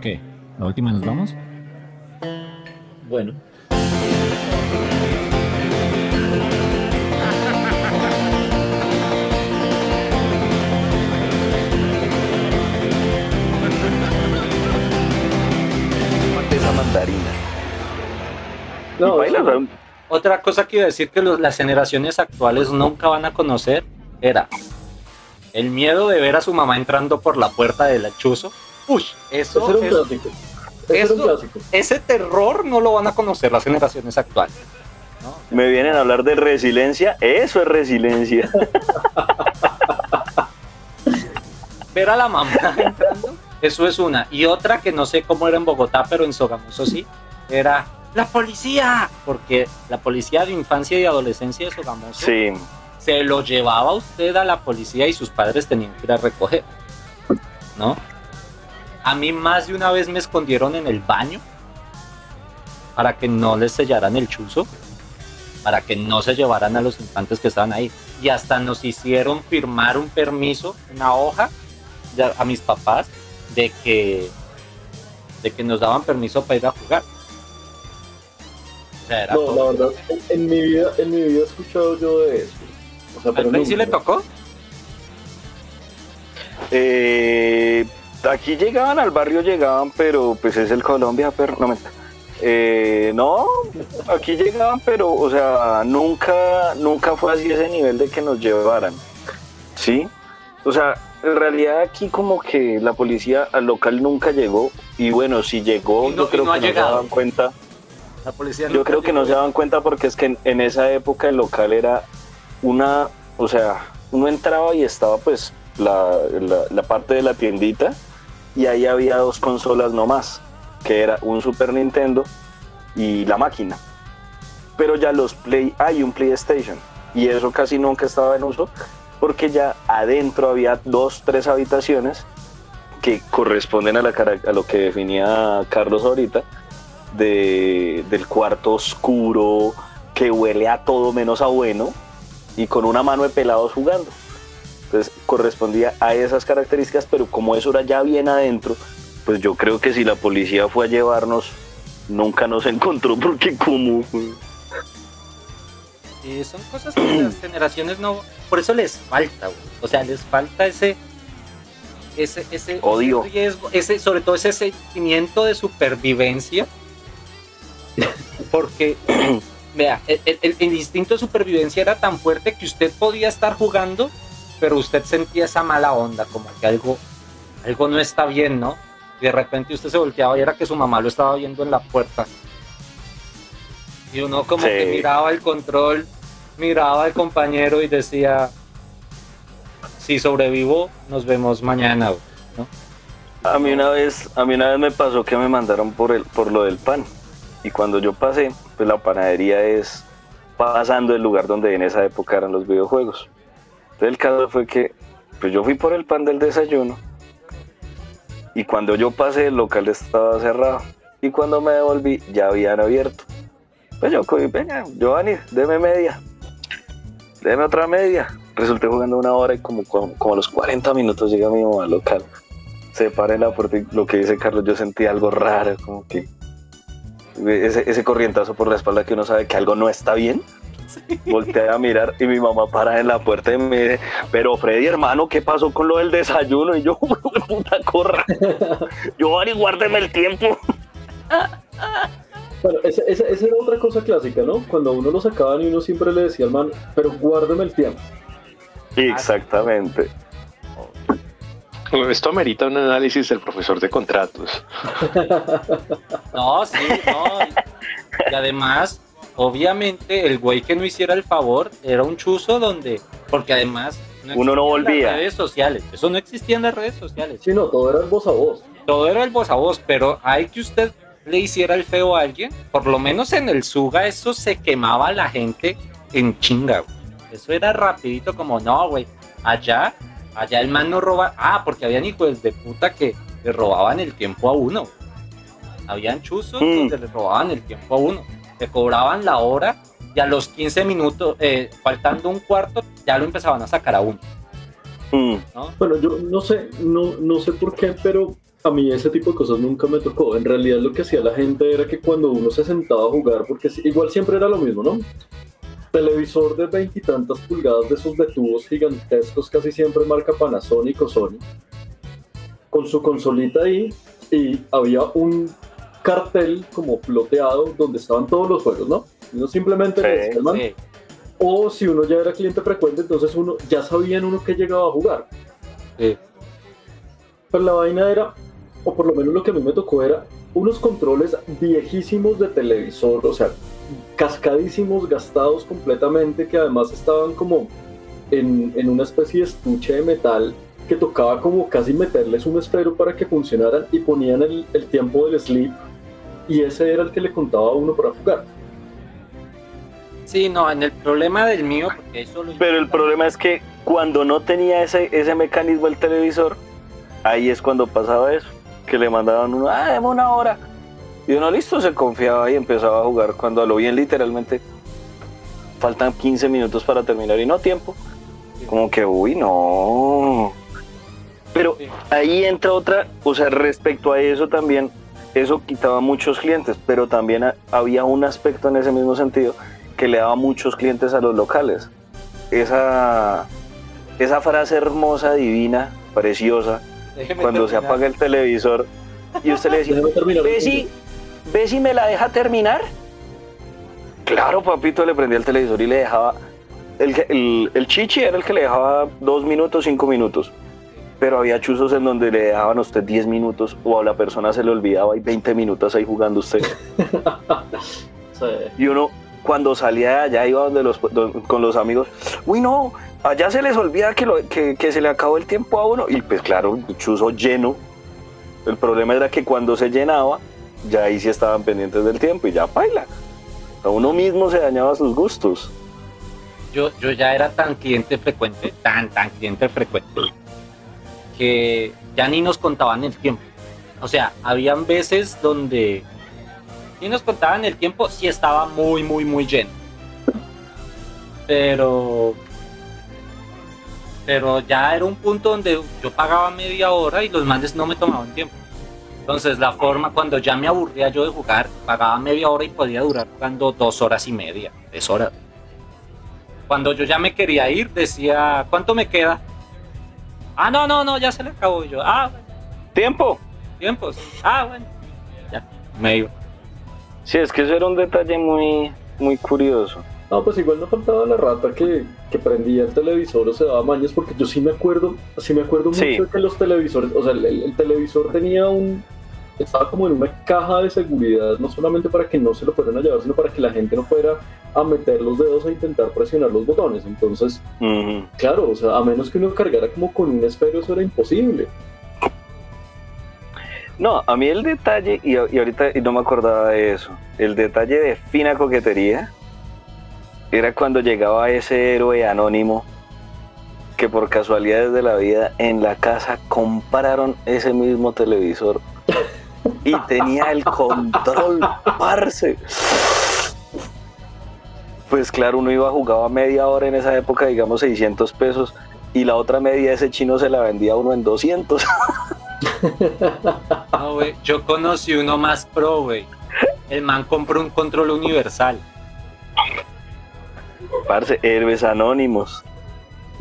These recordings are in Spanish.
¿Qué? ¿La última nos vamos? Bueno. esa mandarina. No, bailas, eso- Otra cosa que iba a decir que los- las generaciones actuales nunca van a conocer era el miedo de ver a su mamá entrando por la puerta del chuzo. Uy, eso, era un eso- clásico. Ese era un eso- clásico. ese terror no lo van a conocer las generaciones actuales. ¿no? Me vienen a hablar de resiliencia. Eso es resiliencia. Ver a la mamá entrando, eso es una. Y otra que no sé cómo era en Bogotá, pero en Sogamoso sí, era la policía. Porque la policía de infancia y adolescencia de Sogamoso Sí. se lo llevaba usted a la policía y sus padres tenían que ir a recoger. ¿No? A mí más de una vez me escondieron en el baño para que no les sellaran el chuzo, para que no se llevaran a los infantes que estaban ahí. Y hasta nos hicieron firmar un permiso, una hoja de- a mis papás de que, de que nos daban permiso para ir a jugar. O sea, era No, todo. la verdad, en, en mi vida, en mi vida he escuchado yo de eso. O sea, pero ¿Al sí le tocó? Eh, aquí llegaban, al barrio llegaban, pero pues es el Colombia, pero no mentira. Eh, no, aquí llegaban, pero, o sea, nunca, nunca fue así ese nivel de que nos llevaran. ¿Sí? O sea, en realidad aquí como que la policía al local nunca llegó y bueno, si llegó, no- yo creo no que no se daban cuenta. La policía Yo creo que no se daban cuenta porque es que en, en esa época el local era una, o sea, uno entraba y estaba pues la, la- la parte de la tiendita y ahí había dos consolas nomás, que era un Super Nintendo y la máquina. Pero ya los Play, hay un PlayStation y eso casi nunca estaba en uso porque ya adentro había dos, tres habitaciones que corresponden a, la, lo que definía Carlos ahorita, de, del cuarto oscuro, que huele a todo menos a bueno, y con una mano de pelados jugando. Entonces correspondía a esas características, pero como eso era ya bien adentro, pues yo creo que si la policía fue a llevarnos, nunca nos encontró, porque como... Son cosas que las generaciones no. Por eso les falta, güey. O sea, les falta ese. Ese, ese, Odio. ese riesgo, ese, sobre todo ese sentimiento de supervivencia. Porque, vea, el, el- el instinto de supervivencia era tan fuerte que usted podía estar jugando, pero usted sentía esa mala onda, como que algo, algo no está bien, ¿no? Y de repente usted se volteaba y era que su mamá lo estaba viendo en la puerta. Y uno como Sí. que miraba el control, miraba al compañero y decía, si sobrevivo, nos vemos mañana. güey", ¿no? A mí una vez, a mí una vez me pasó que me mandaron por el, por lo del pan. Y cuando yo pasé, pues la panadería es pasando el lugar donde en esa época eran los videojuegos. Entonces el caso fue que pues yo fui por el pan del desayuno. Y cuando yo pasé el local estaba cerrado. Y cuando me devolví ya habían abierto. Pues yo cogí, venga, Giovanni, deme media. Deme otra media. Resulté jugando una hora y como, como, a los 40 minutos llega mi mamá al local se para en la puerta y lo que dice Carlos, yo sentí algo raro, como que ese, ese corrientazo por la espalda que uno sabe que algo no está bien. Volteé a mirar y mi mamá para en la puerta y me dice, pero Freddy hermano, ¿qué pasó con lo del desayuno? Y yo, puta corra. Yo, Ari, guárdeme el tiempo. Bueno, esa, esa- esa era otra cosa clásica, ¿no? Cuando a uno lo sacaban y uno siempre le decía al man, pero guárdame el tiempo. Exactamente. Esto amerita un análisis del profesor de contratos. No, sí, no. Y además, obviamente, el güey que no hiciera el favor era un chuzo donde, porque además Uno no volvía. Las redes sociales, eso no existía en las redes sociales. Sí, no, todo era el voz a voz. Todo era el voz a voz, pero hay que usted le hiciera el feo a alguien, por lo menos en el Suga eso se quemaba a la gente en chinga, güey. Eso era rapidito como, no, güey, allá, allá el man no roba, ah, porque habían hijos de puta que le robaban el tiempo a uno. Habían chuzos Mm. donde le robaban el tiempo a uno. Le cobraban la hora y a los 15 minutos, eh, faltando un cuarto, ya lo empezaban a sacar a uno, Mm. ¿no? Bueno, yo no sé, no, no sé por qué, pero a mí ese tipo de cosas nunca me tocó. En realidad lo que hacía la gente era que cuando uno se sentaba a jugar, porque igual siempre era lo mismo, ¿no? Televisor de veintitantas pulgadas de esos de tubos gigantescos, casi siempre marca Panasonic o Sony, con su consolita ahí y había un cartel como ploteado donde estaban todos los juegos, ¿no? Uno simplemente Sí, le man, Sí. o si uno ya era cliente frecuente, entonces uno ya sabía en uno que llegaba a jugar. Sí. Pero la vaina era, o por lo menos lo que a mí me tocó era, unos controles viejísimos de televisor, o sea, cascadísimos, gastados completamente, que además estaban como en, en una especie de estuche de metal que tocaba como casi meterles un esfero para que funcionaran y ponían el, el tiempo del sleep y ese era el que le contaba a uno para jugar. Sí, no, en el problema del mío, porque eso lo Pero el problema es que cuando no tenía ese, ese mecanismo el televisor, ahí es cuando pasaba eso, que le mandaban uno, ah, deme una hora. Y uno listo, se confiaba y empezaba a jugar cuando a lo bien literalmente faltan 15 minutos para terminar y no tiempo. Como que, uy, no. Pero ahí entra otra, o sea, respecto a eso también, eso quitaba muchos clientes, pero también ha- había un aspecto en ese mismo sentido que le daba muchos clientes a los locales. Esa, esa frase hermosa, divina, preciosa, Déjeme cuando se apaga el televisor y usted le decía. ¿Ve si, ¿Ve si me la deja terminar? Claro, papito, le prendía el televisor y le dejaba. El, el chichi era el que le dejaba dos minutos, cinco minutos. Pero había chuzos en donde le dejaban a usted 10 minutos o a la persona se le olvidaba y 20 minutos ahí jugando usted. Sí. Y uno, cuando salía de allá, iba donde los, con los amigos. Uy, no, allá se les olvida que, lo- que, que se le acabó el tiempo a uno. Y pues claro, chuzo lleno. El problema era que cuando se llenaba, ya ahí sí estaban pendientes del tiempo y ya baila. A uno mismo se dañaba sus gustos. yo, yo ya era tan cliente frecuente, tan, tan cliente frecuente, que ya ni nos contaban el tiempo. O sea, habían veces donde ni nos contaban el tiempo si estaba muy, muy, muy lleno. Pero, pero ya era un punto donde yo pagaba media hora y los manes no me tomaban tiempo. Entonces la forma, cuando ya me aburría yo de jugar, pagaba media hora y podía durar jugando dos horas y media, tres horas. Cuando yo ya me quería ir, decía, ¿cuánto me queda? Ah, no, no, no, ya se le acabó. Y yo, ah, bueno, ¡Tiempo! tiempos. Ah, bueno. Ya, me iba. Sí, es que eso era un detalle muy, muy curioso. No, pues igual no faltaba la rata que, que prendía el televisor o se daba mañas, porque yo sí me acuerdo, sí me acuerdo mucho Sí. de que los televisores, o sea, el, el televisor tenía un, estaba como en una caja de seguridad, no solamente para que no se lo fueran a llevar, sino para que la gente no fuera a meter los dedos a intentar presionar los botones. Entonces, claro, o sea, a menos que uno cargara como con un esfero, eso era imposible. No, a mí el detalle, y, y ahorita y no me acordaba de eso, el detalle de fina coquetería era cuando llegaba ese héroe anónimo que por casualidades de la vida en la casa compraron ese mismo televisor y tenía el control, parce. Pues claro, uno iba jugaba media hora en esa época, digamos 600 pesos, y la otra media ese chino se la vendía a uno en 200. No, güey, yo conocí uno más pro, güey. El man compró un control universal. Parce, héroes anónimos.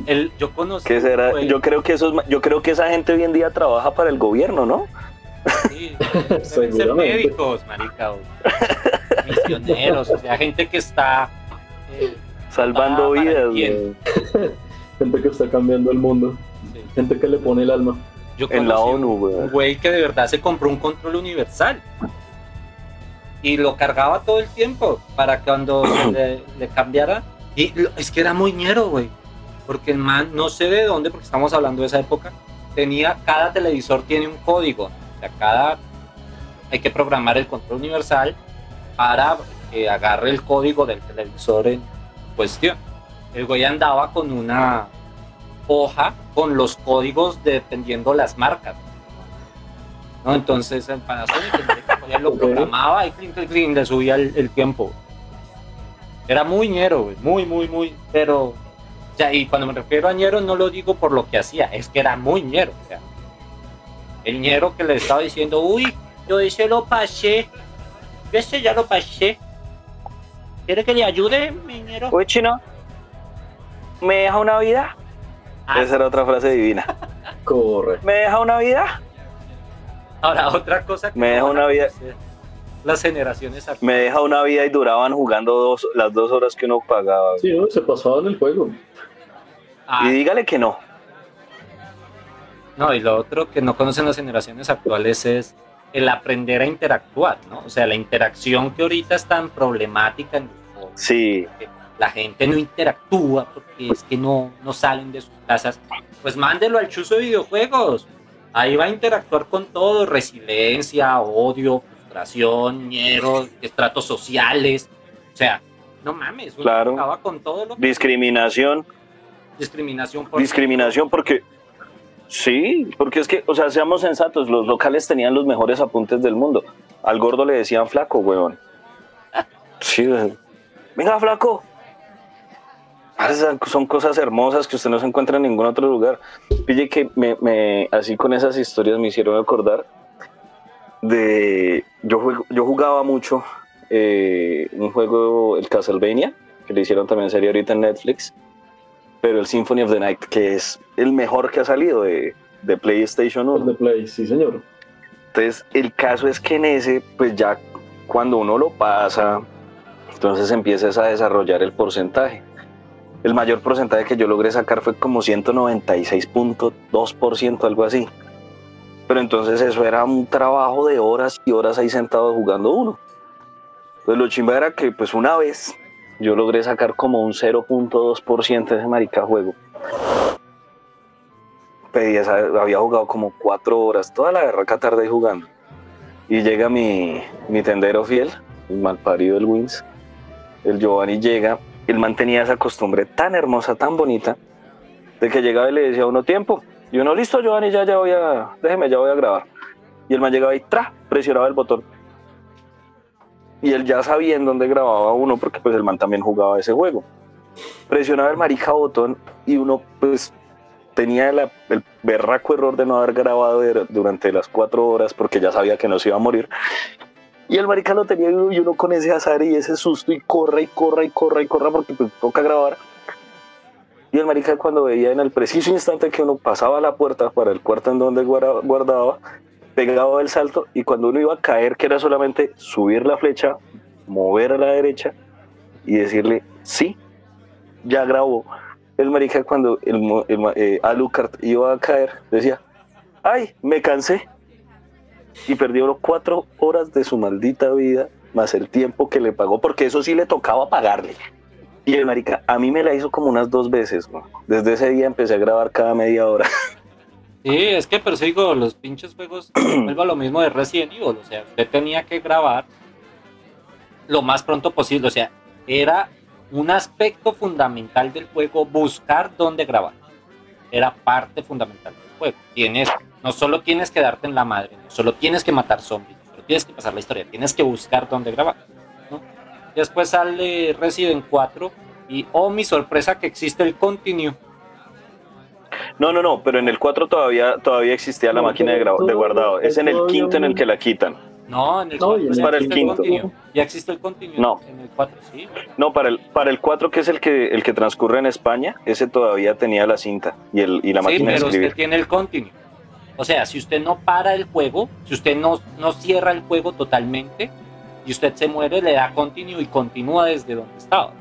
El, yo conocí. ¿Qué será? Yo creo que esos, yo creo que esa gente hoy en día trabaja para el gobierno, ¿no? Sí, deben ser médicos, marica, o misioneros, o sea, gente que está. eh, Salvando vidas. gente que está cambiando el mundo, sí. gente que le pone el alma. Yo En la ONU, un- güey. Un güey que de verdad se compró un control universal. Y lo cargaba todo el tiempo para que cuando se le, le cambiara. Y es que era muy ñero, güey. Porque el man, no sé de dónde, porque estamos hablando de esa época, tenía, cada televisor tiene un código. Sea, cada, hay que programar el control universal para que agarre el código del televisor en cuestión. El güey andaba con una hoja con los códigos dependiendo las marcas. ¿no? Entonces el Panasonic lo programaba y clink, clink, clink, le subía el, el tiempo. Era muy ñero, güey, muy, muy, muy, pero ya, y cuando me refiero a ñero no lo digo por lo que hacía, es que era muy ñero. o sea, el ñero que le estaba diciendo, uy, yo ese lo pasé, yo ese ya lo pasé. ¿Quiere que le ayude, mi ñero? Uy, chino, ¿me deja una vida? Ah. Esa era otra frase divina. Corre. ¿Me deja una vida? Ahora, otra cosa que Me deja una vida. Las generaciones actuales. Me deja una vida y duraban jugando dos, las dos horas que uno pagaba. Sí, ¿no? se pasaba en el juego. Ah, Y dígale que no. No, y lo otro que no conocen las generaciones actuales es el aprender a interactuar, ¿no? O sea, la interacción que ahorita es tan problemática en los jóvenes, Sí, la gente no interactúa porque es que no, no salen de sus casas, pues mándelo al chuzo de videojuegos. Ahí va a interactuar con todo, resiliencia, odio, frustración, miedo, estratos sociales. O sea, no mames, uno Claro. acaba con todo lo que discriminación. discriminación por Discriminación porque... Sí, porque es que, o sea, seamos sensatos, los locales tenían los mejores apuntes del mundo. Al gordo le decían flaco, weón. Sí, venga, flaco. Son cosas hermosas que usted no se encuentra en ningún otro lugar. Pille que me, así con esas historias me hicieron acordar de... Yo, yo jugaba mucho eh, un juego, el Castlevania, que le hicieron también serie ahorita en Netflix pero el Symphony of the Night, que es el mejor que ha salido de, de PlayStation El 1. de Play, sí, señor. Entonces, el caso es que en ese, pues ya cuando uno lo pasa, entonces empiezas a desarrollar el porcentaje. El mayor porcentaje que yo logré sacar fue como 196.2%, algo así. Pero entonces eso era un trabajo de horas y horas ahí sentado jugando uno. Pues lo chimba era que pues una vez yo logré sacar como un 0.2% de ese marica juego. Pedí esa- había jugado como cuatro horas, toda la berraca tarde jugando. Y llega mi, mi tendero fiel, el malparido del Wins. El Giovanni llega, el man tenía esa costumbre tan hermosa, tan bonita, de que llegaba y le decía a uno tiempo. Y uno, listo, Giovanni, ya, ya voy a, déjeme, ya voy a grabar. Y el man llegaba y tra, presionaba el botón. Y él ya sabía en dónde grababa uno, porque pues el man también jugaba ese juego. Presionaba el marica botón y uno pues tenía el berraco error de no haber grabado durante las cuatro horas porque ya sabía que no se iba a morir. Y el marica lo tenía y uno- con ese azar y ese susto y corra y corra y corra y corra porque pues, toca grabar. Y el marica cuando veía en el preciso instante que uno pasaba la puerta para el cuarto en donde guarda- guardaba, pegaba el salto y cuando uno iba a caer, que era solamente subir la flecha, mover a la derecha y decirle sí, ya grabó. El marica cuando el, el eh, Alucard iba a caer, decía, ay, me cansé. Y perdió los cuatro horas de su maldita vida, más el tiempo que le pagó, porque eso sí le tocaba pagarle. Y el marica, a mí me la hizo como unas dos veces. ¿no? Desde ese día empecé a grabar cada media hora. Sí, es que pero digo, los pinches juegos, vuelvo a lo mismo de Resident Evil, o sea, usted tenía que grabar lo más pronto posible, o sea, era un aspecto fundamental del juego buscar dónde grabar. Era parte fundamental del juego. Tienes, no solo tienes que darte en la madre, no solo tienes que matar zombies, no solo tienes que pasar la historia, tienes que buscar dónde grabar. ¿no? Después sale Resident 4 y, oh, mi sorpresa que existe el continue. No, no, no, pero en el 4 todavía, todavía existía la No, máquina de, pero de guardado. Es en el quinto en el que la quitan. No, en el No, 4 y en Es para el quinto. continue. Ya existe el continue. No. En el 4 sí. No, para el, para el 4, que es el que, el que transcurre en España, ese todavía tenía la cinta y, el, y la Sí, máquina de pero escribir. usted tiene el continue. O sea, si usted no para el juego, si usted no, no cierra el juego totalmente y usted se muere, le da continue y continúa desde donde estaba.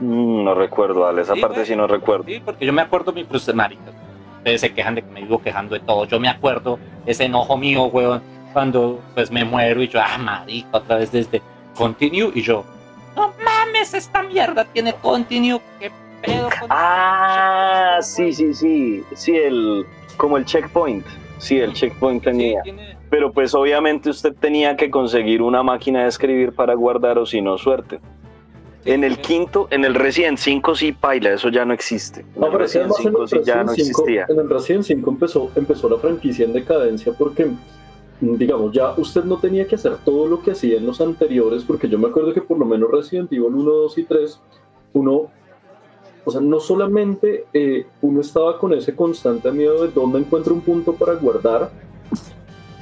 Mm, no recuerdo, Ale, esa Sí, parte sí no recuerdo. Sí, porque yo me acuerdo mi cruce marica. Ustedes se quejan de que me vivo quejando de todo. Yo me acuerdo ese enojo mío, weón, cuando pues me muero y yo, ah, marica, otra vez desde continue y yo, no mames, esta mierda tiene continue, qué pedo con Ah, sí, sí, sí. Sí, el, como el checkpoint. Sí, el checkpoint Sí, tenía. tiene- Pero pues obviamente usted tenía que conseguir una máquina de escribir para guardar o si no, suerte. En el quinto, en el Resident 5 sí, paila, eso ya no existe. En No, el Resident además en 5 el sí ya no Resident 5, existía. en el Resident 5 empezó, empezó la franquicia en decadencia porque, mm, digamos, ya usted no tenía que hacer todo lo que hacía en los anteriores, porque yo me acuerdo que por lo menos Resident Evil 1, 2 y 3, uno o sea, no solamente eh, uno estaba con ese constante miedo de dónde encuentro un punto para guardar,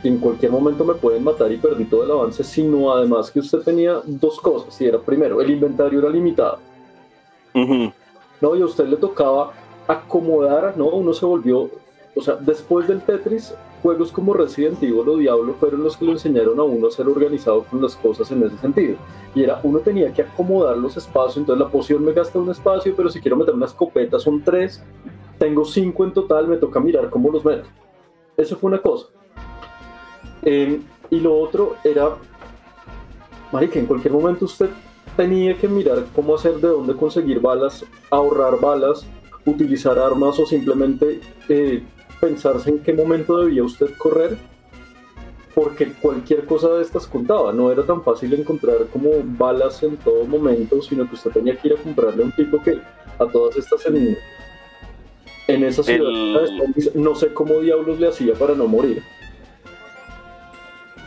que en cualquier momento me pueden matar y perdí todo el avance, sino además que usted tenía dos cosas, y era primero, el inventario era limitado, Ujú. ¿no? Y a usted le tocaba acomodar, ¿no? Uno se volvió, o sea, después del Tetris, juegos como Resident Evil o Diablo fueron los que le enseñaron a uno a ser organizado con las cosas en ese sentido. Y era, uno tenía que acomodar los espacios, entonces la poción me gasta un espacio, pero si quiero meter una escopeta son tres, tengo cinco en total, me toca mirar cómo los meto. Eso fue una cosa. Eh, y lo otro era, marica, en cualquier momento usted tenía que mirar cómo hacer, de dónde conseguir balas, ahorrar balas, utilizar armas o simplemente eh, pensarse en qué momento debía usted correr, porque cualquier cosa de estas contaba. No era tan fácil encontrar como balas en todo momento, sino que usted tenía que ir a comprarle a un tipo que a todas estas en, en esa ciudad El- no sé cómo diablos le hacía para no morir.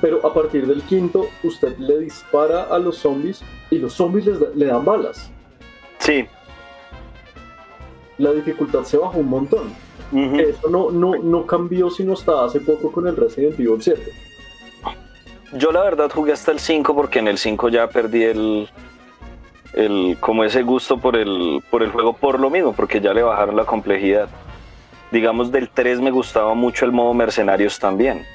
Pero a partir del quinto, usted le dispara a los zombies y los zombies les da- le dan balas. Sí. La dificultad se bajó un montón. Eso no, no, no cambió sino hasta hace poco con el Resident Evil 7. Yo la verdad jugué hasta el 5 porque en el 5 ya perdí el, el como ese gusto por el, por el juego por lo mismo, porque ya le bajaron la complejidad. Digamos del 3 me gustaba mucho el modo mercenarios también.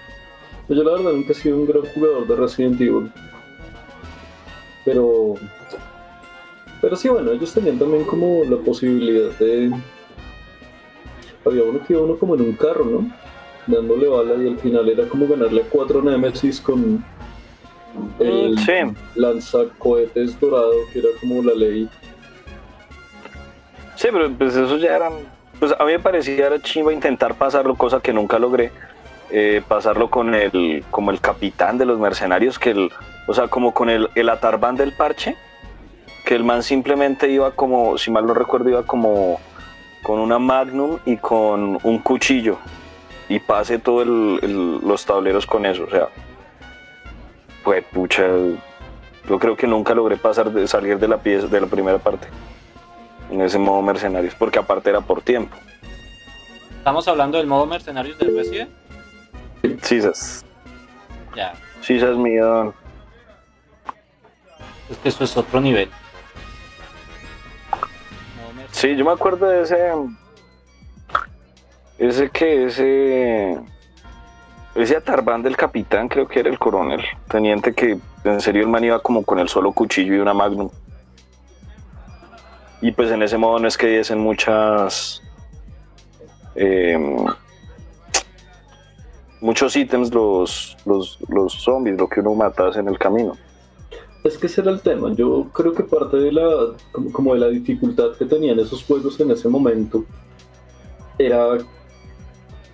Yo la verdad nunca he sido un gran jugador de Resident Evil. Pero... Pero sí, bueno, ellos tenían también como la posibilidad de... Había uno que iba uno como en un carro, ¿no? Dándole bala y al final era como ganarle a cuatro Nemesis con el Mm, sí. lanzacohetes dorado, que era como la ley. Sí, pero pues eso ya eran. Pues a mí me parecía era chimba intentar pasarlo, cosa que nunca logré. Eh, pasarlo con el, como el capitán de los mercenarios, que el, o sea, como con el, el del parche, que el man simplemente iba como, si mal no recuerdo, iba como con una magnum y con un cuchillo y pase todos los tableros con eso, o sea, pues pucha, yo creo que nunca logré pasar de salir de la pieza, de la primera parte en ese modo mercenarios, porque aparte era por tiempo. Estamos hablando del modo mercenarios del Resident. Sisas, Ya, Sisas mío. es que eso es otro nivel. Sí, yo me acuerdo de ese. Ese que, ese. Ese atarbán del capitán, creo que era el coronel. Teniente que en serio el man iba como con el solo cuchillo y una magnum. Y pues en ese modo no es que diesen muchas. em, muchos ítems los, los, los zombies, lo que uno matase en el camino. Es que ese era el tema. Yo creo que parte de la, como, como de la dificultad que tenían esos juegos en ese momento era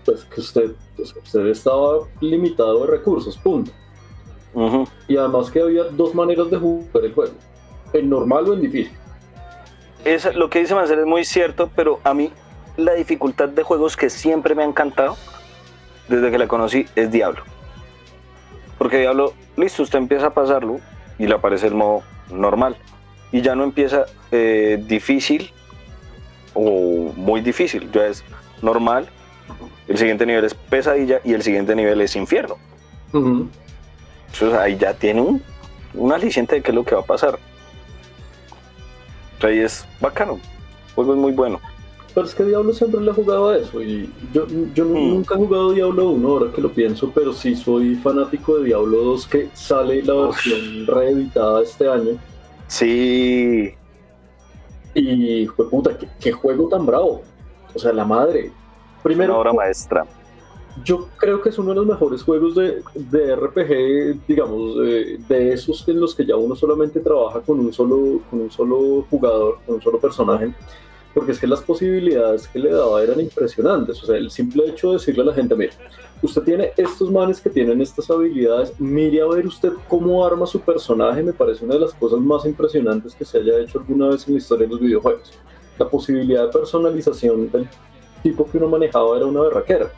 pues que usted, pues, usted estaba limitado de recursos, punto. Ujú. Y además que había dos maneras de jugar el juego, en normal o en difícil. Esa- lo que dice Mancel es muy cierto, pero a mí la dificultad de juegos que siempre me ha encantado desde que la conocí es Diablo. Porque Diablo, listo, usted empieza a pasarlo y le aparece el modo normal. Y ya no empieza eh, difícil o muy difícil, ya es normal. El siguiente nivel es pesadilla y el siguiente nivel es infierno. Entonces ahí ya tiene un, un aliciente de qué es lo que va a pasar. Ahí es bacano. El juego es muy bueno. Pero es que Diablo siempre le ha jugado a eso. Y yo, yo Hmm. nunca he jugado Diablo 1, ahora que lo pienso, pero sí soy fanático de Diablo 2, que sale la Uf. versión reeditada este año. Sí. Y, puta, ¿qué, qué juego tan bravo. O sea, la madre. Primero, una obra maestra. yo creo que es uno de los mejores juegos de, de RPG, digamos, de, de esos en los que ya uno solamente trabaja con un solo, con un solo jugador, con un solo personaje, porque es que las posibilidades que le daba eran impresionantes. O sea, el simple hecho de decirle a la gente, mire, usted tiene estos manes que tienen estas habilidades, mire a ver usted cómo arma su personaje, me parece una de las cosas más impresionantes que se haya hecho alguna vez en la historia de los videojuegos. La posibilidad de personalización del tipo que uno manejaba era una berraquera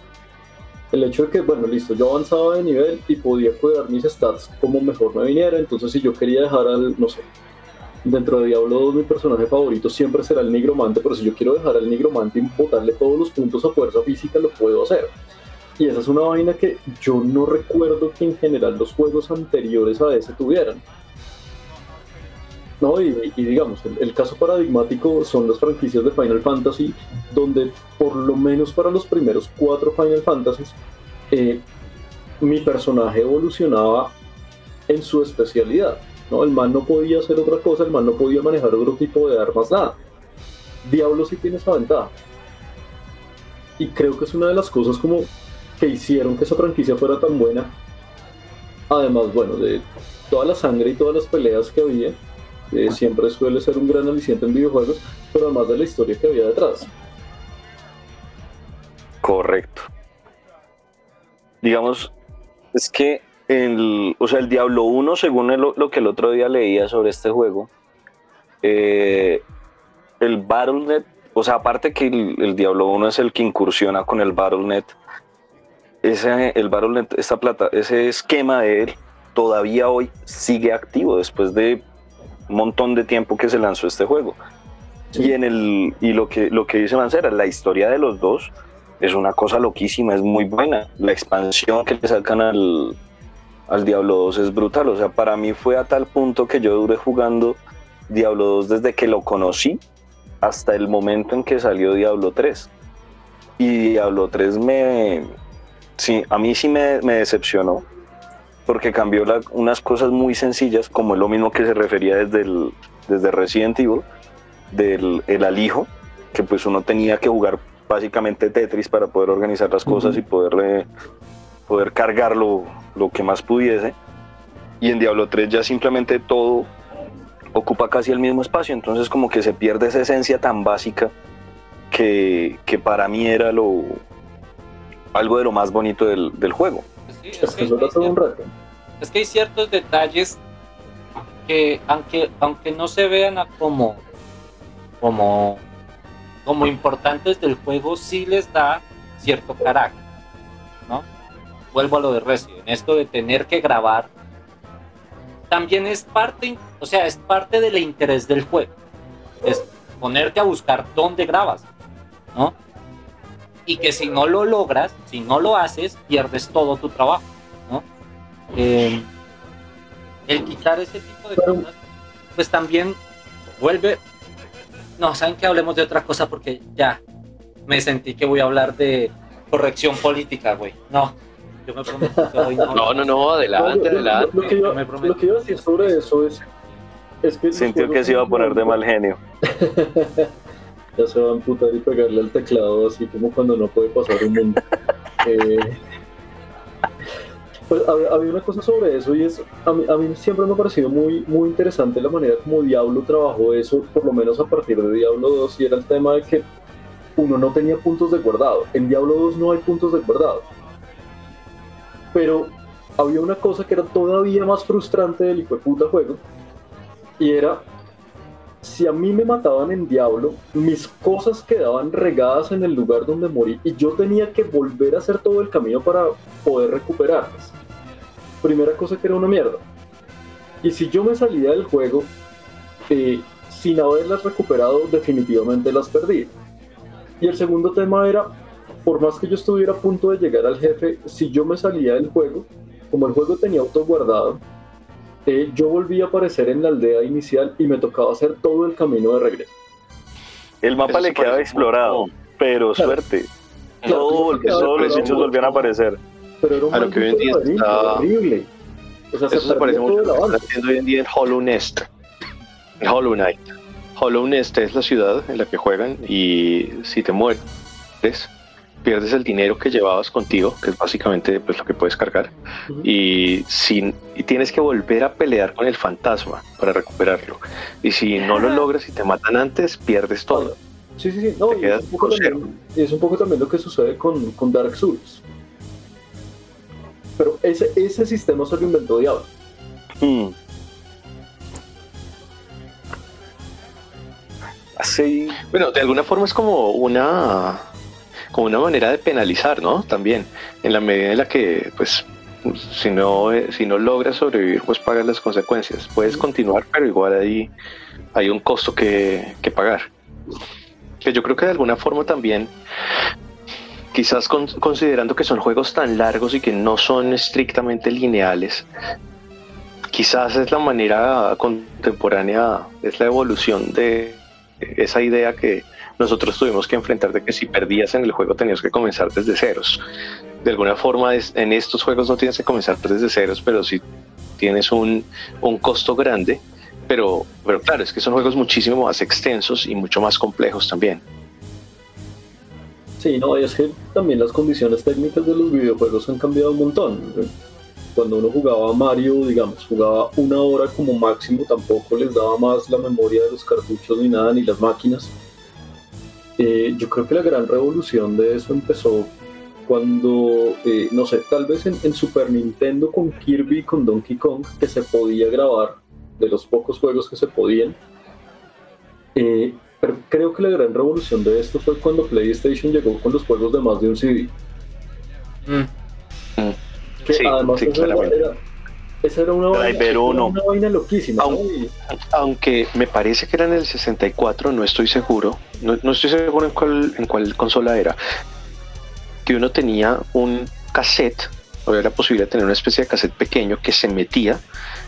el hecho de que, bueno, listo, yo avanzaba de nivel y podía cuidar mis stats como mejor me viniera, entonces si yo quería dejar al, no sé, dentro de Diablo 2 mi personaje favorito siempre será el nigromante, pero si yo quiero dejar al nigromante y botarle todos los puntos a fuerza física, lo puedo hacer. Y esa es una vaina que yo no recuerdo que en general los juegos anteriores a ese tuvieran. ¿no? Y, digamos, el, el, caso paradigmático son las franquicias de Final Fantasy, donde por lo menos para los primeros cuatro Final Fantasies, eh, mi personaje evolucionaba en su especialidad. ¿No? El man no podía hacer otra cosa, el man no podía manejar otro tipo de armas, nada. Diablo sí tiene esa ventaja. Y creo que es una de las cosas como que hicieron que esa franquicia fuera tan buena. Además, bueno, de toda la sangre y todas las peleas que había, eh, siempre suele ser un gran aliciente en videojuegos, pero además de la historia que había detrás. Correcto. Digamos, es que el, o sea, el Diablo 1, según el, lo que el otro día leía sobre este juego, eh, el Battle.net, o sea, aparte que el, el, Diablo 1 es el que incursiona con el Battle.net, ese, el Battle.net, esta plata, ese esquema de él todavía hoy sigue activo después de un montón de tiempo que se lanzó este juego. Sí. Y en el y lo que lo que dice Mancera, la historia de los dos es una cosa loquísima, es muy buena. La expansión que le sacan al, al Diablo 2 es brutal. O sea, para mí fue a tal punto que yo duré jugando Diablo 2 desde que lo conocí hasta el momento en que salió Diablo 3. Y Diablo 3 me. Sí, a mí sí me, me decepcionó porque cambió la, unas cosas muy sencillas, como es lo mismo que se refería desde, el, desde Resident Evil, del el alijo, que pues uno tenía que jugar básicamente Tetris para poder organizar las cosas uh -huh. y poder, poder cargar lo, lo, que más pudiese. Y en Diablo 3 ya simplemente todo ocupa casi el mismo espacio, entonces como que se pierde esa esencia tan básica que, que para mí era lo algo de lo más bonito del, del juego. Sí, es, que cierto, es, que hay ciertos detalles que aunque, aunque no se vean como, como, como importantes del juego, sí les da cierto carácter. Vuelvo a lo de Resident, esto de tener que grabar también es parte, o sea, es parte del interés del juego. Es ponerte a buscar dónde grabas, ¿no? y que si no lo logras, si no lo haces, pierdes todo tu trabajo, ¿no? Eh, el quitar ese tipo de cosas, pues también vuelve... No, saben que hablemos de otra cosa porque ya me sentí que voy a hablar de corrección política, güey. No, yo me prometo que hoy no. No, no, no, adelante, Lo- lo- adelante. Lo, que yo, me prometo. lo que iba a decir sobre eso es, es que... Sintió que se iba a poner de mal genio. ya se va a amputar y pegarle al teclado así como cuando no puede pasar un mundo. Eh, pues había, había una cosa sobre eso y es, a mí, a mí siempre me ha parecido muy, muy interesante la manera como Diablo trabajó eso, por lo menos a partir de Diablo 2, y era el tema de que uno no tenía puntos de guardado. En Diablo 2 no hay puntos de guardado. Pero había una cosa que era todavía más frustrante del hijo de puta juego, y era si a mí me mataban en Diablo, mis cosas quedaban regadas en el lugar donde morí y yo tenía que volver a hacer todo el camino para poder recuperarlas. Primera cosa que era una mierda. Y si yo me salía del juego eh, sin haberlas recuperado, definitivamente las perdí. Y el segundo tema era, por más que yo estuviera a punto de llegar al jefe, si yo me salía del juego, como el juego tenía auto guardado, eh, yo volví a aparecer en la aldea inicial y me tocaba hacer todo el camino de regreso. El mapa Eso le se quedaba explorado, pero Claro. suerte. Claro, Todo, claro, todos los bichos volvían a aparecer. Pero era un A lo que hoy en día está- horrible. O sea, se, Eso se parece perdía mucho lo que está haciendo hoy en día en Hollow Nest. En Hollow Knight. Hollow Nest es la ciudad en la que juegan y si te mueres, pierdes el dinero que llevabas contigo, que es básicamente pues, lo que puedes cargar, y, si, y tienes que volver a pelear con el fantasma para recuperarlo. Y si no lo logras y te matan antes, pierdes todo. Sí, sí, sí. No, y es, un poco también, y es un poco también lo que sucede con, con Dark Souls. Pero ese, ese sistema se lo inventó Diablo. Hmm. Así, Bueno, de alguna forma es como una como una manera de penalizar, ¿no? También, en la medida en la que, pues, si no, eh, si no logras sobrevivir, pues pagas las consecuencias. Puedes continuar, pero igual ahí hay un costo que, que pagar. Que yo creo que de alguna forma también quizás considerando que son juegos tan largos y que no son estrictamente lineales, quizás es la manera contemporánea, es la evolución de esa idea que nosotros tuvimos que enfrentar de que si perdías en el juego tenías que comenzar desde ceros. De alguna forma en estos juegos no tienes que comenzar desde ceros, pero si tienes un, un costo grande, pero, pero claro, es que son juegos muchísimo más extensos y mucho más complejos también. Sí, no, es que también las condiciones técnicas de los videojuegos han cambiado un montón. Cuando uno jugaba Mario, digamos, jugaba una hora como máximo, tampoco les daba más la memoria de los cartuchos ni nada, ni las máquinas. Eh, yo creo que la gran revolución de eso empezó cuando, eh, no sé, tal vez en, Super Nintendo con Kirby y con Donkey Kong, que se podía grabar, de los pocos juegos que se podían. Eh, pero creo que la gran revolución de esto fue cuando PlayStation llegó con los juegos de más de un CD. Mm. Que además esa, era, una, vaina, loquísima. Aunque, me parece que era en el 64, no estoy seguro. No, estoy seguro en cuál, en cuál consola era. Que uno tenía un cassette, o era posible tener una especie de cassette pequeño que se metía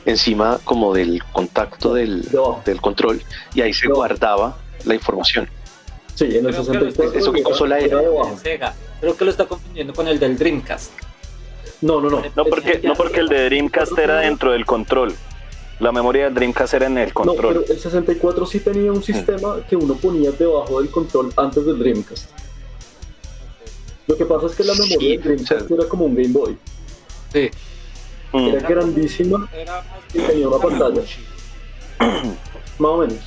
encima como del contacto del, del control y ahí se guardaba la información. Sí, en el 64. ¿Eso qué consola era? Creo que lo está confundiendo con el del Dreamcast. No, no, no. No porque, no porque el de Dreamcast era dentro del control. La memoria del Dreamcast era en el control. No, pero el 64 sí tenía un sistema que uno ponía debajo del control antes del Dreamcast. Lo que pasa es que la memoria del Dreamcast era como un Game Boy. Sí. Era grandísima y tenía una pantalla. Más o menos.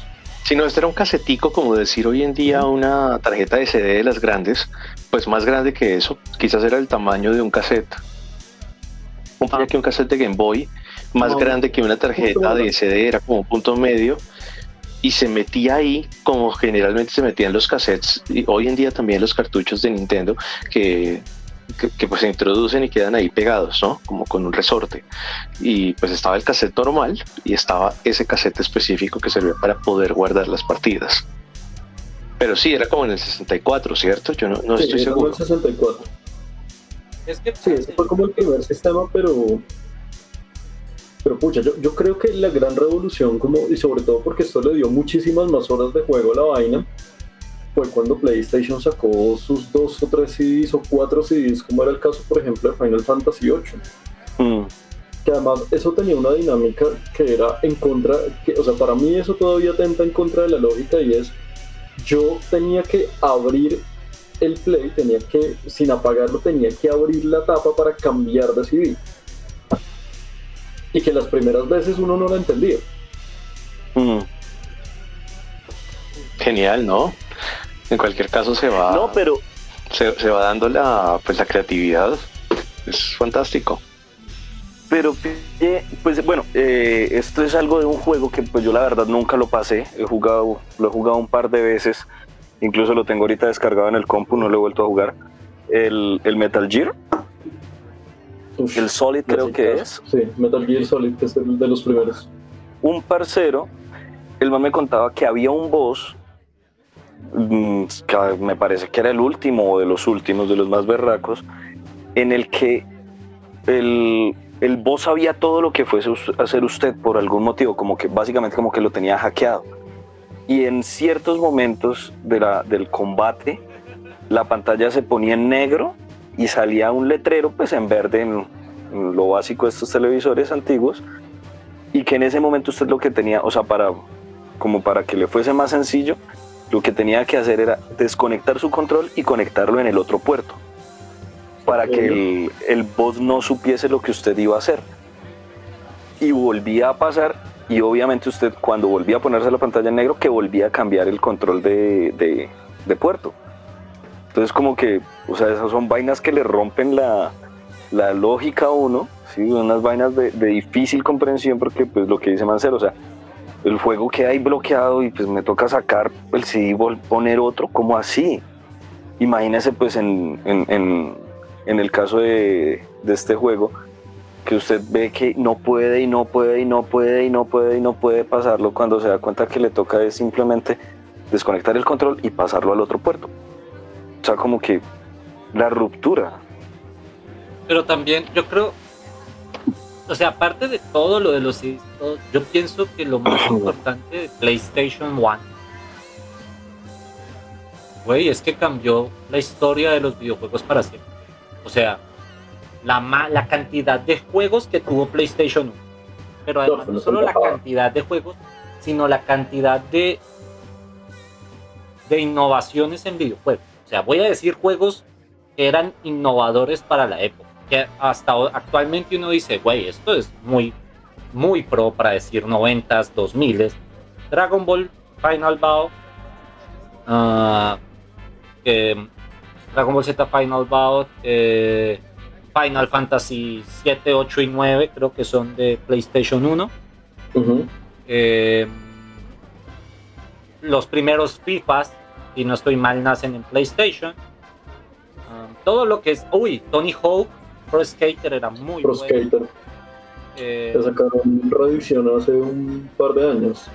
Si no, este era un casetico, como decir hoy en día una tarjeta de CD de las grandes, pues más grande que eso, quizás era el tamaño de un cassette. Un que un cassette de Game Boy, más grande que una tarjeta de CD, era como un punto medio, y se metía ahí como generalmente se metían los cassettes, y hoy en día también los cartuchos de Nintendo, que que, pues se introducen y quedan ahí pegados, ¿no? Como con un resorte. Y pues estaba el cassette normal y estaba ese cassette específico que servía para poder guardar las partidas. Pero sí, era como en el 64, ¿cierto? Yo no, no sí, estoy seguro. En el 64. Es que sí, ese fue como el primer sistema, pero pero pucha, yo, yo creo que la gran revolución, como, y sobre todo porque esto le dio muchísimas más horas de juego a la vaina, fue cuando PlayStation sacó sus dos o tres CDs o cuatro CDs, como era el caso, por ejemplo, de Final Fantasy VIII. Mm. Que además eso tenía una dinámica que era en contra, que, o sea, para mí eso todavía atenta en contra de la lógica y es, yo tenía que abrir el play, tenía que, sin apagarlo, tenía que abrir la tapa para cambiar de CD. Y que las primeras veces uno no lo entendía. Mm. Genial, ¿no? en cualquier caso se va. No, pero. Se, va dando la, pues, la creatividad. Es fantástico. Pero, pues bueno, eh, esto es algo de un juego que pues yo la verdad nunca lo pasé. He jugado, lo he jugado un par de veces. Incluso lo tengo ahorita descargado en el compu, no lo he vuelto a jugar. El, Metal Gear. el Solid creo que es. Sí, Metal Gear Solid, que es el de los primeros. Un parcero, él me contaba que había un boss Mm, me parece que era el último de los últimos, de los más berracos, en el que el, el boss sabía todo lo que fuese a hacer usted por algún motivo, como que básicamente como que lo tenía hackeado. Y en ciertos momentos de la, del combate, la pantalla se ponía en negro y salía un letrero pues en verde en, lo básico de estos televisores antiguos y que en ese momento usted lo que tenía, o sea, para como para que le fuese más sencillo, lo que tenía que hacer era desconectar su control y conectarlo en el otro puerto para que el, el bot no supiese lo que usted iba a hacer. Y volvía a pasar y obviamente usted cuando volvía a ponerse la pantalla en negro que volvía a cambiar el control de, de, puerto. Entonces como que, o sea, esas son vainas que le rompen la, la lógica a uno, ¿sí? unas vainas de, de, difícil comprensión porque pues lo que dice Mancero, o sea, el juego queda ahí bloqueado y pues me toca sacar el CD y poner otro, ¿cómo así? Imagínese pues en, en, en, el caso de, de, este juego que usted ve que no puede y no puede y no puede y no puede y no puede pasarlo cuando se da cuenta que le toca es simplemente desconectar el control y pasarlo al otro puerto. O sea, como que la ruptura. Pero también yo creo, o sea, aparte de todo lo de los todo, yo pienso que lo más importante de PlayStation One, güey, es que cambió la historia de los videojuegos para siempre. O sea, la, cantidad de juegos que tuvo PlayStation 1. Pero además no solo la cantidad de juegos, sino la cantidad de, de innovaciones en videojuegos. O sea, voy a decir juegos que eran innovadores para la época. Que hasta actualmente uno dice, güey, esto es muy, muy pro para decir 90s, 2000s. Dragon Ball Final Bout, ah, Dragon Ball Z Final Bout, eh, Final Fantasy 7, 8 y 9, creo que son de PlayStation 1. Ujú. Eh, los primeros FIFAs, si no estoy mal, nacen en PlayStation. Um, todo lo que es. Uy, Tony Hawk, Pro Skater era muy Pro bueno. Skater. Eh, Que sacaron reedición hace un par de años.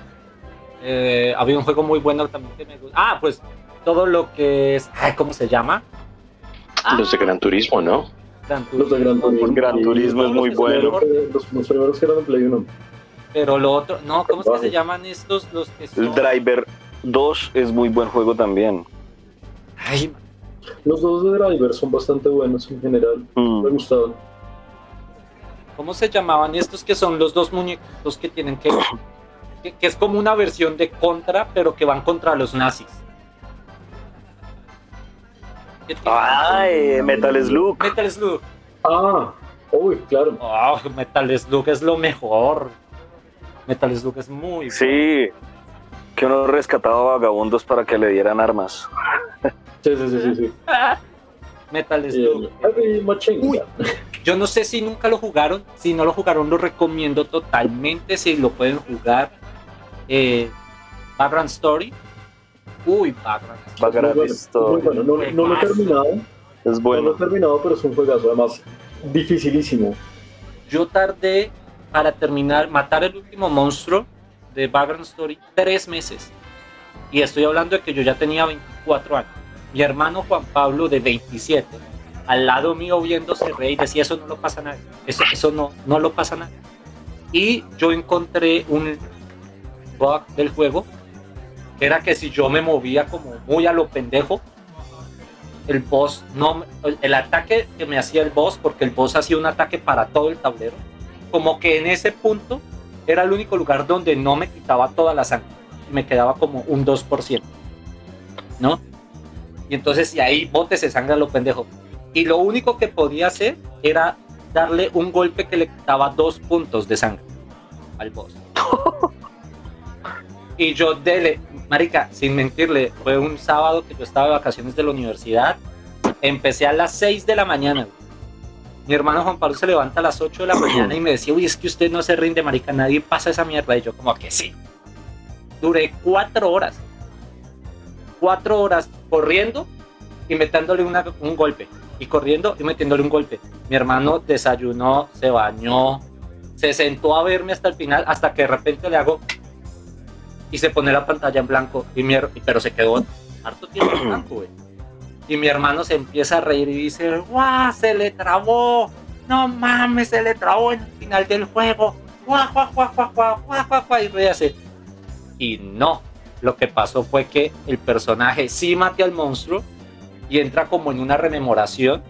eh, había un juego muy bueno también que me gusta. Ah, pues todo lo que es. Ay, ¿Cómo se llama? Ah, Los de Gran Turismo, ¿no? Gran Los de Gran Turismo, Turismo. Gran Turismo es muy bueno. Los, los primeros que eran de Play 1. Pero lo otro. No, ¿cómo es que se llaman estos? Los que son. El Driver 2 es muy buen juego también. Ay, Los dos de Driver son bastante buenos en general. Mm. Me gustaban. ¿Cómo se llamaban estos que son los dos muñequitos que tienen que, que, que es como una versión de Contra, pero que van contra los nazis? Ay, Metal Slug. Metal Slug. Ah, uy, claro. Oh, Metal Slug es lo mejor. Metal Slug es muy Sí, que uno rescataba vagabundos para que le dieran armas. Sí, sí, sí, sí. sí. Metal Slug. Uy. Yo no sé si nunca lo jugaron. Si no lo jugaron, lo recomiendo totalmente. Si lo pueden jugar. Eh, Background Story. Uy, Background. Background Muy bueno, Story. muy bueno. No, no lo he terminado. Es No lo bueno. he terminado, pero es un juegazo. Además, dificilísimo. Yo tardé para terminar, matar el último monstruo de Background Story tres meses. Y estoy hablando de que yo ya tenía 24 años. Mi hermano Juan Pablo, de 27, al lado mío viéndose reír, decía: Eso no lo pasa nada. Eso, eso no, no lo pasa nada. Y yo encontré un bug del juego, era que si yo me movía como muy a lo pendejo, el boss no el ataque que me hacía el boss porque el boss hacía un ataque para todo el tablero como que en ese punto era el único lugar donde no me quitaba toda la sangre me quedaba como un 2% ¿no? y entonces y ahí botes de sangre a lo pendejo y lo único que podía hacer era darle un golpe que le quitaba dos puntos de sangre al boss y yo dele marica sin mentirle fue un sábado que yo estaba de vacaciones de la universidad empecé a las 6 de la mañana mi hermano Juan Pablo se levanta a las 8 de la mañana y me decía, uy, es que usted no se rinde, marica, nadie pasa esa mierda. Y yo como que sí. Duré cuatro horas. Cuatro horas corriendo y metiéndole una- un golpe. Y corriendo y metiéndole un golpe. Mi hermano desayunó, se bañó, se sentó a verme hasta el final, hasta que de repente le hago y se pone la pantalla en blanco. Y mi pero se quedó harto tiempo en blanco, güey. Y mi hermano se empieza a reír y dice, ¡guau! Se le trabó. No mames, se le trabó en el final del juego. ¡Guau, guau, guau, guau, guau, guau, guau, guau", Y ríase. Y no. Lo que pasó fue que el personaje sí mate al monstruo y entra como en una rememoración.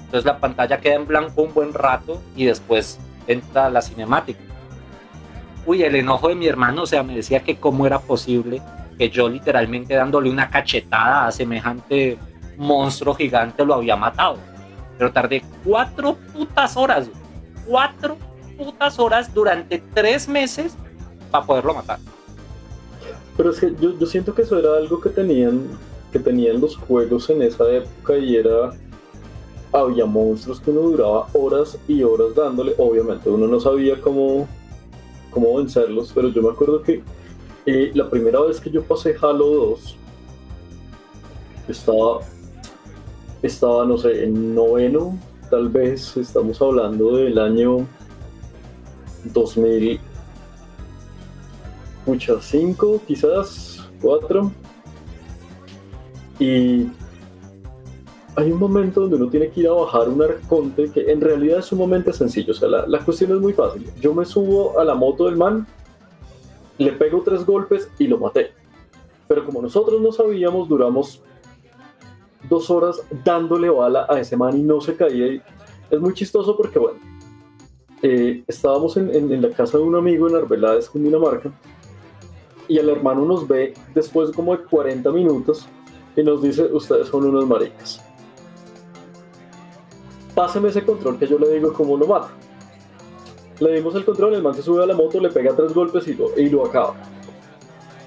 Entonces la pantalla queda en blanco un buen rato y después entra la cinemática. Uy, el enojo de mi hermano, o sea, me decía que cómo era posible que yo literalmente dándole una cachetada a semejante monstruo gigante lo había matado. Pero tardé cuatro putas horas, cuatro putas horas durante tres meses para poderlo matar. Pero es que yo, yo siento que eso era algo que tenían, que tenían los juegos en esa época y era. Había monstruos que uno duraba horas y horas dándole. Obviamente, uno no sabía cómo, cómo vencerlos, pero yo me acuerdo que eh, la primera vez que yo pasé Halo 2, estaba, estaba, no sé, en noveno, tal vez, estamos hablando del año 2000, muchas, 5, quizás 4. Y hay un momento donde uno tiene que ir a bajar un arconte que en realidad es un momento sencillo. O sea, la, la cuestión es muy fácil. Yo me subo a la moto del man, le pego tres golpes y lo maté. Pero como nosotros no sabíamos, duramos dos horas dándole bala a ese man y no se caía. Y es muy chistoso porque, bueno, eh, estábamos en, en- en la casa de un amigo en Arbeláez, Cundinamarca, y el hermano nos ve después como de 40 minutos y nos dice, ustedes son unos maricas. Páseme ese control que yo le digo cómo lo mato. Le dimos el control, el man se sube a la moto, le pega tres golpes y lo, acaba.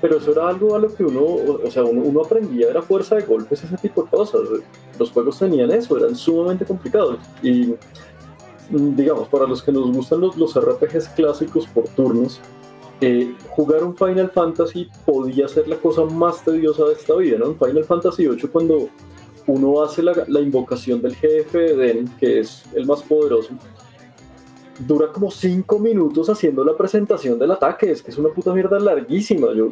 Pero eso era algo a lo que uno, o sea, uno, uno aprendía, era fuerza de golpes, ese tipo de cosas. Los juegos tenían eso, eran sumamente complicados. Y mm, digamos, para los que nos gustan los, los RPGs clásicos por turnos, eh, jugar un Final Fantasy podía ser la cosa más tediosa de esta vida, ¿no? Final Fantasy VIII cuando uno hace la, invocación del jefe de Den, que es el más poderoso, dura como 5 minutos haciendo la presentación del ataque, es que es una puta mierda larguísima, yo,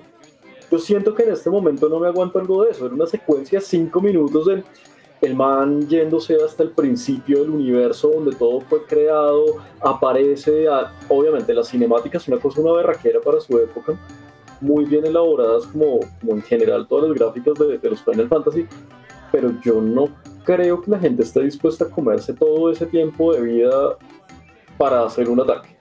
yo siento que en este momento no me aguanto algo de eso, era una secuencia 5 minutos del el man yéndose hasta el principio del universo donde todo fue creado, aparece, obviamente la cinemática es una cosa, una berraquera para su época, muy bien elaboradas como, como en general todas las gráficas de, de los Final Fantasy, pero yo no creo que la gente esté dispuesta a comerse todo ese tiempo de vida para hacer un ataque.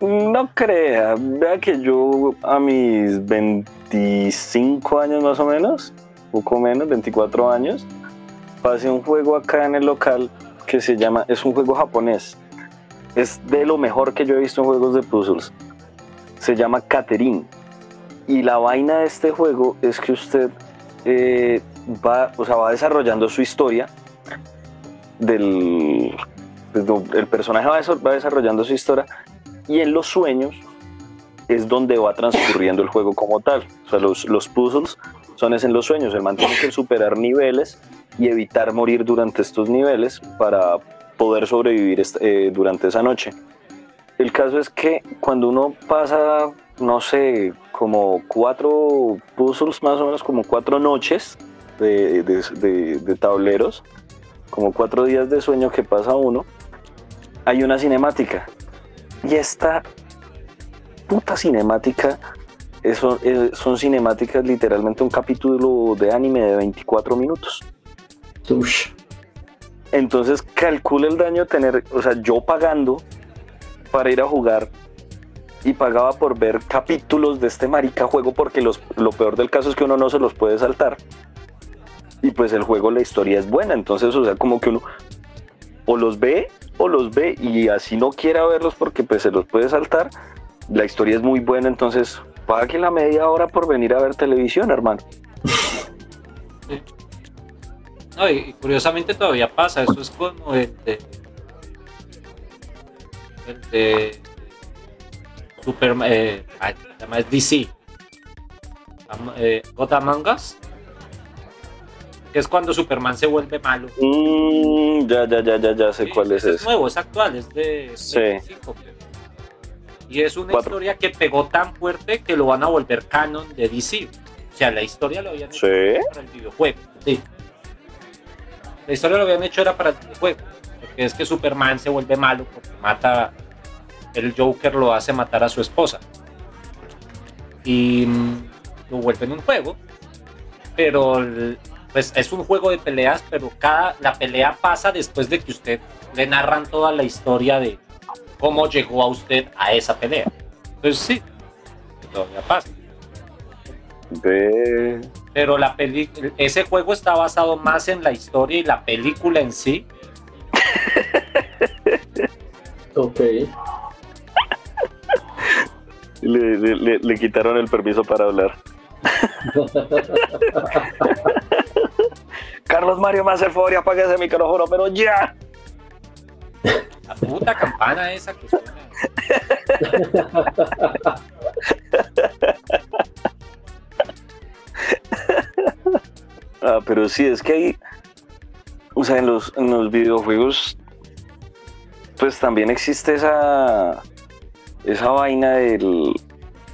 No crea, vea que yo a mis 25 años más o menos, poco menos, 24 años, pasé un juego acá en el local que se llama, es un juego japonés, es de lo mejor que yo he visto en juegos de puzzles, se llama Caterin. Y la vaina de este juego es que usted eh, va, o sea, va desarrollando su historia del, el personaje va desa- va desarrollando su historia y en los sueños es donde va transcurriendo el juego como tal. O sea, los, los puzzles son es en los sueños. El man tiene que superar niveles y evitar morir durante estos niveles para poder sobrevivir eh, durante esa noche. El caso es que cuando uno pasa, no sé, como cuatro puzzles, más o menos como cuatro noches de, de- de- de tableros, como cuatro días de sueño que pasa uno, hay una cinemática. Y esta puta cinemática son, son cinemáticas literalmente un capítulo de anime de 24 minutos. Entonces calcula el daño tener, o sea, yo pagando para ir a jugar y pagaba por ver capítulos de este marica juego porque los, lo peor del caso es que uno no se los puede saltar. Y pues el juego, la historia es buena, entonces, o sea, como que uno o los ve o los ve y así no quiera verlos porque pues se los puede saltar. La historia es muy buena, entonces pague la media hora por venir a ver televisión, hermano. No, y, curiosamente todavía pasa, eso es como el de. El de. Superman. Eh, ay, se llama es DC. Eh, Gotham Among Us, Que es cuando Superman se vuelve malo. Mm, ya, ya, ya, ya, ya sé Sí, cuál es ese. nuevo, es actual, es de Sí. 25, creo. Y es una Cuatro. historia que pegó tan fuerte que lo van a volver canon de DC. O sea, la historia lo habían hecho Sí. para el videojuego. Sí. La historia lo habían hecho era para el videojuego. Porque es que Superman se vuelve malo porque mata. El Joker lo hace matar a su esposa. Y mm, lo vuelve en un juego. Pero el- pues es un juego de peleas, pero cada la pelea pasa después de que usted le narran toda la historia de cómo llegó a usted a esa pelea. Entonces sí, todavía pasa. Ve. Pero la peli ese juego está basado más en la historia y la película en sí. Ok. Le, le- le- le quitaron el permiso para hablar. Carlos Mario más euforia, apague ese micrófono, pero ya. La puta campana esa que suena. Ah, pero sí, es que hay. O sea, en los, en los videojuegos pues también existe esa, esa vaina del,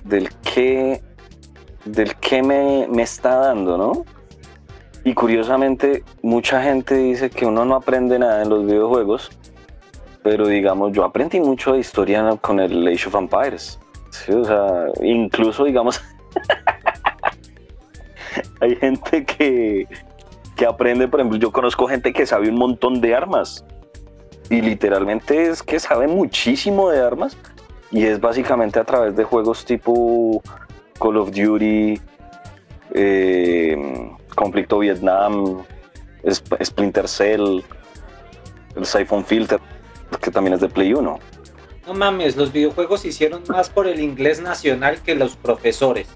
del que, del que me, me está dando, ¿no? Y curiosamente, mucha gente dice que uno no aprende nada en los videojuegos, pero digamos, yo aprendí mucho de historia con el Age of Empires. Sí, o sea, incluso, digamos, hay gente que, que aprende, por ejemplo, yo conozco gente que sabe un montón de armas y literalmente es que sabe muchísimo de armas y es básicamente a través de juegos tipo Call of Duty, eh, Conflicto Vietnam, Sp- Splinter Cell, el Siphon Filter, que también es de Play 1. No mames, los videojuegos se hicieron más por el inglés nacional que los profesores.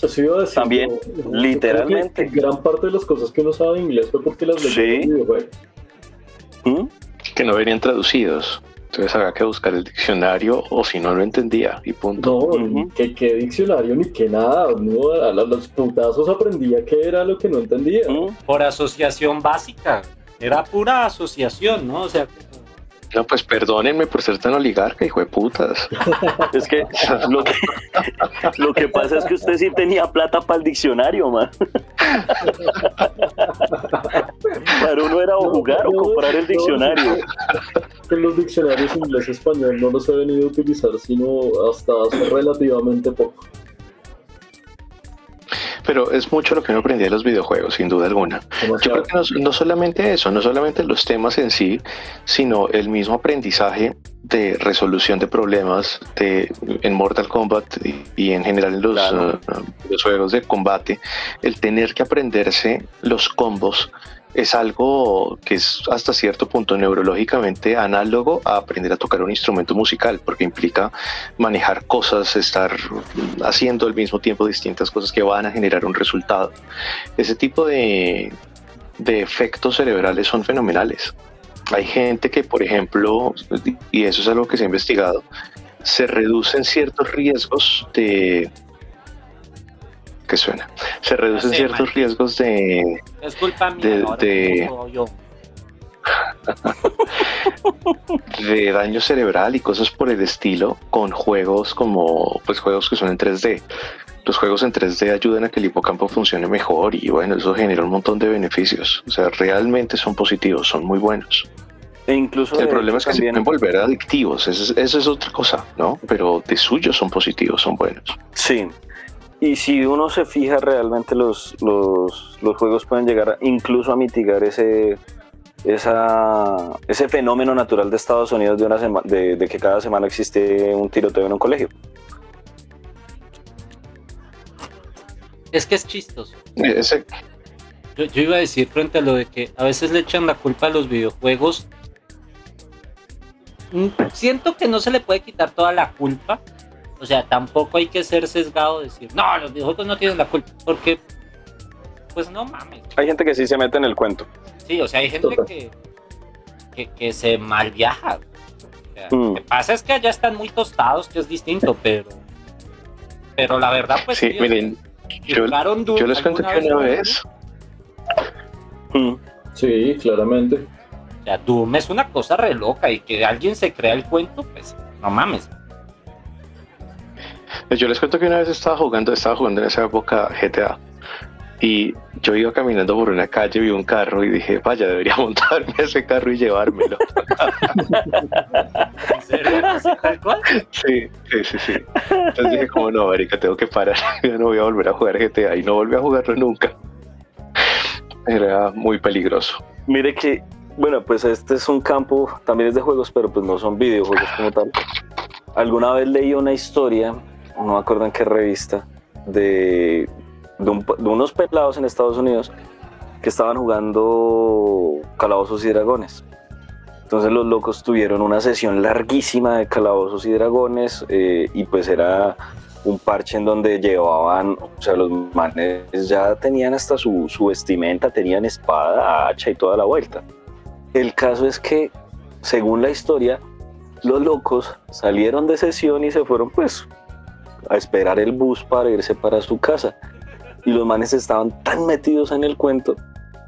Eso iba a decir, También, literalmente. que Gran parte de las cosas que uno sabe de inglés fue porque las leyó Sí. en el videojuego. ¿Mm? Que no venían traducidos. Entonces había que buscar el diccionario o si no lo entendía y punto. No, Ujú. que qué diccionario ni que nada. No, a los putazos aprendía que era lo que no entendía. Por asociación básica. Era pura asociación, ¿no? O sea, No, pues perdónenme por ser tan oligarca, hijo de putas. Es que lo, que lo que pasa es que usted sí tenía plata para el diccionario, man. Para uno era o jugar o No, comprar el no, diccionario. Que los diccionarios inglés-español no los he venido a utilizar sino hasta hace relativamente poco. Pero es mucho lo que uno aprendía de los videojuegos, sin duda alguna. Yo creo que no, no solamente eso, no solamente los temas en sí, sino el mismo aprendizaje de resolución de problemas de, en Mortal Kombat y, y en general en los, Claro. uh, los juegos de combate, el tener que aprenderse los combos es algo que es hasta cierto punto neurológicamente análogo a aprender a tocar un instrumento musical, porque implica manejar cosas, estar haciendo al mismo tiempo distintas cosas que van a generar un resultado. Ese tipo de, de efectos cerebrales son fenomenales. Hay gente que, por ejemplo, y eso es algo que se ha investigado, se reducen ciertos riesgos de... ¿Qué suena? Se reducen ciertos man. riesgos de, es culpa mía. De- de- daño cerebral y cosas por el estilo con juegos como pues juegos que son en 3D. Los juegos en 3D ayudan a que el hipocampo funcione mejor y bueno, eso genera un montón de beneficios. O sea, realmente son positivos, son muy buenos. E incluso El problema es que se también- pueden volver adictivos, eso es, eso es otra cosa, ¿no? Pero de suyo son positivos, son buenos. Sí. Y si uno se fija realmente los, los, los juegos pueden llegar a- incluso a mitigar ese esa, ese fenómeno natural de Estados Unidos de, una sema- de, de que cada semana existe un tiroteo en un colegio. Es que es chistoso. Ese, Yo, yo iba a decir frente a lo de que a veces le echan la culpa a los videojuegos. Mm, Siento que no se le puede quitar toda la culpa. O sea, tampoco hay que ser sesgado de decir, no, los videojuegos no tienen la culpa. Porque, pues no mames. Hay gente que sí se mete en el cuento. Sí, o sea, hay gente que, que, que se mal viaja. O sea, Mm. Lo que pasa es que allá están muy tostados, que es distinto, pero. Pero la verdad, pues. sí, sí, miren, yo, yo les cuento que una vez, Mm. Sí, claramente. O sea, Doom es una cosa re loca y que alguien se crea el cuento, pues no mames. Yo les cuento que una vez estaba jugando, estaba jugando en esa época GTA y yo iba caminando por una calle, vi un carro y dije, vaya, debería montarme a ese carro y llevármelo. ¿En serio? ¿Así tal cual? Sí, sí, sí, sí. Entonces dije, como no, marica, tengo que parar. Yo no voy a volver a jugar GTA y no volví a jugarlo nunca. Era muy peligroso. Mire que, bueno, pues este es un campo, también es de juegos, pero pues no son videojuegos como tal. Alguna vez leí una historia, no me acuerdo en qué revista, de, de, un- de unos pelados en Estados Unidos que estaban jugando calabozos y dragones. Entonces los locos tuvieron una sesión larguísima de calabozos y dragones eh, y pues era un parche en donde llevaban, o sea, los manes ya tenían hasta su, su vestimenta, tenían espada, hacha y toda la vuelta. El caso es que, según la historia, los locos salieron de sesión y se fueron pues a esperar el bus para irse para su casa. Y los manes estaban tan metidos en el cuento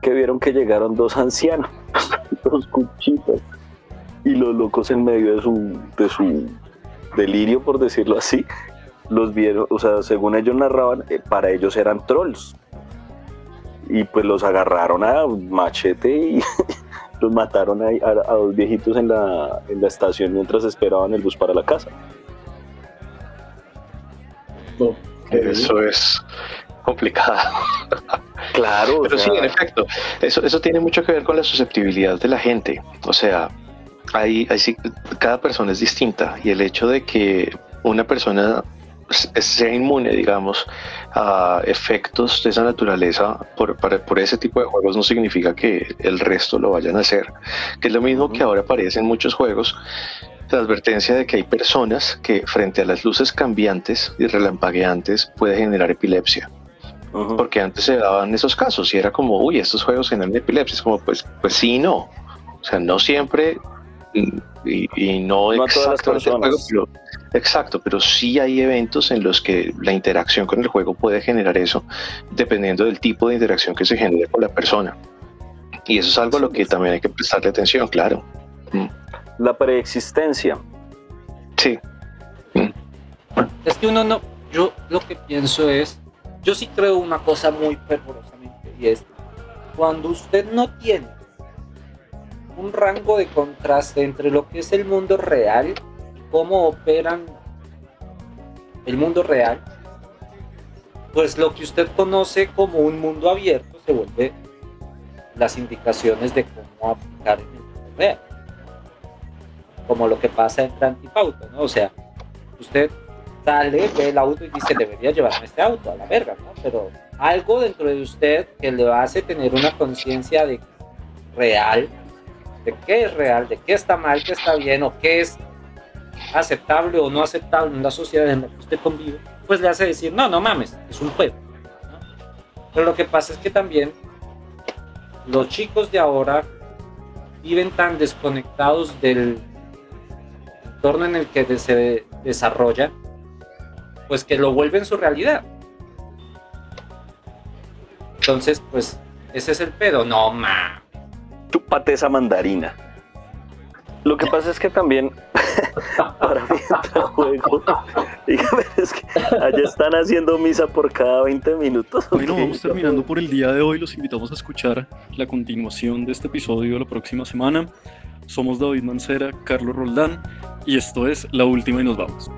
que vieron que llegaron dos ancianos, dos cuchitos. y los locos en medio de su, de su delirio, por decirlo así, los vieron, o sea, según ellos narraban, eh, para ellos eran trolls. Y pues los agarraron a machete y los mataron ahí a, a dos viejitos en la, en la estación mientras esperaban el bus para la casa. No, Eso es complicado. Claro, o Pero sí, en efecto, eso, eso tiene mucho que ver con la susceptibilidad de la gente. O sea, hay, hay cada persona es distinta y el hecho de que una persona sea inmune, digamos, a efectos de esa naturaleza por, para- por ese tipo de juegos no significa que el resto lo vayan a hacer. Que es lo mismo que ahora aparece en muchos juegos. La advertencia de que hay personas que frente a las luces cambiantes y relampagueantes puede generar epilepsia porque antes se daban esos casos y era como, uy, estos juegos generan epilepsia. Es como, pues, pues sí, y no. O sea, no siempre y, no, No juego, personas. pero- exacto, pero sí hay eventos en los que la interacción con el juego puede generar eso, dependiendo del tipo de interacción que se genere con la persona. Y eso es algo a lo que también hay que prestarle atención, claro. La preexistencia. Sí, Es que uno no, yo lo que pienso es, yo sí creo una cosa muy fervorosamente y es, cuando usted no tiene un rango de contraste entre lo que es el mundo real y cómo operan el mundo real, pues lo que usted conoce como un mundo abierto se vuelve las indicaciones de cómo aplicar en el mundo real. Como lo que pasa en Grand Theft Auto, ¿no? O sea, usted sale, ve el auto y dice, debería llevarme este auto a la verga, ¿no? Pero algo dentro de usted que le hace tener una conciencia de real, de qué es real, de qué está mal, qué está bien, o qué es aceptable o no aceptable en la sociedad en la que usted convive, pues le hace decir, no, no mames, es un juego. ¿no? Pero lo que pasa es que también los chicos de ahora viven tan desconectados del entorno en el que se desarrollan, pues que lo vuelven su realidad. Entonces, pues, ese es el pedo. No, ma. Chúpate esa mandarina. Lo que pasa es que también para mí juego, dígame, es que allá están haciendo misa por cada 20 minutos. ¿o Bueno, vamos terminando por el día de hoy. Los invitamos a escuchar la continuación de este episodio la próxima semana. Somos David Mancera, Carlos Roldán y esto es La Última y nos vamos.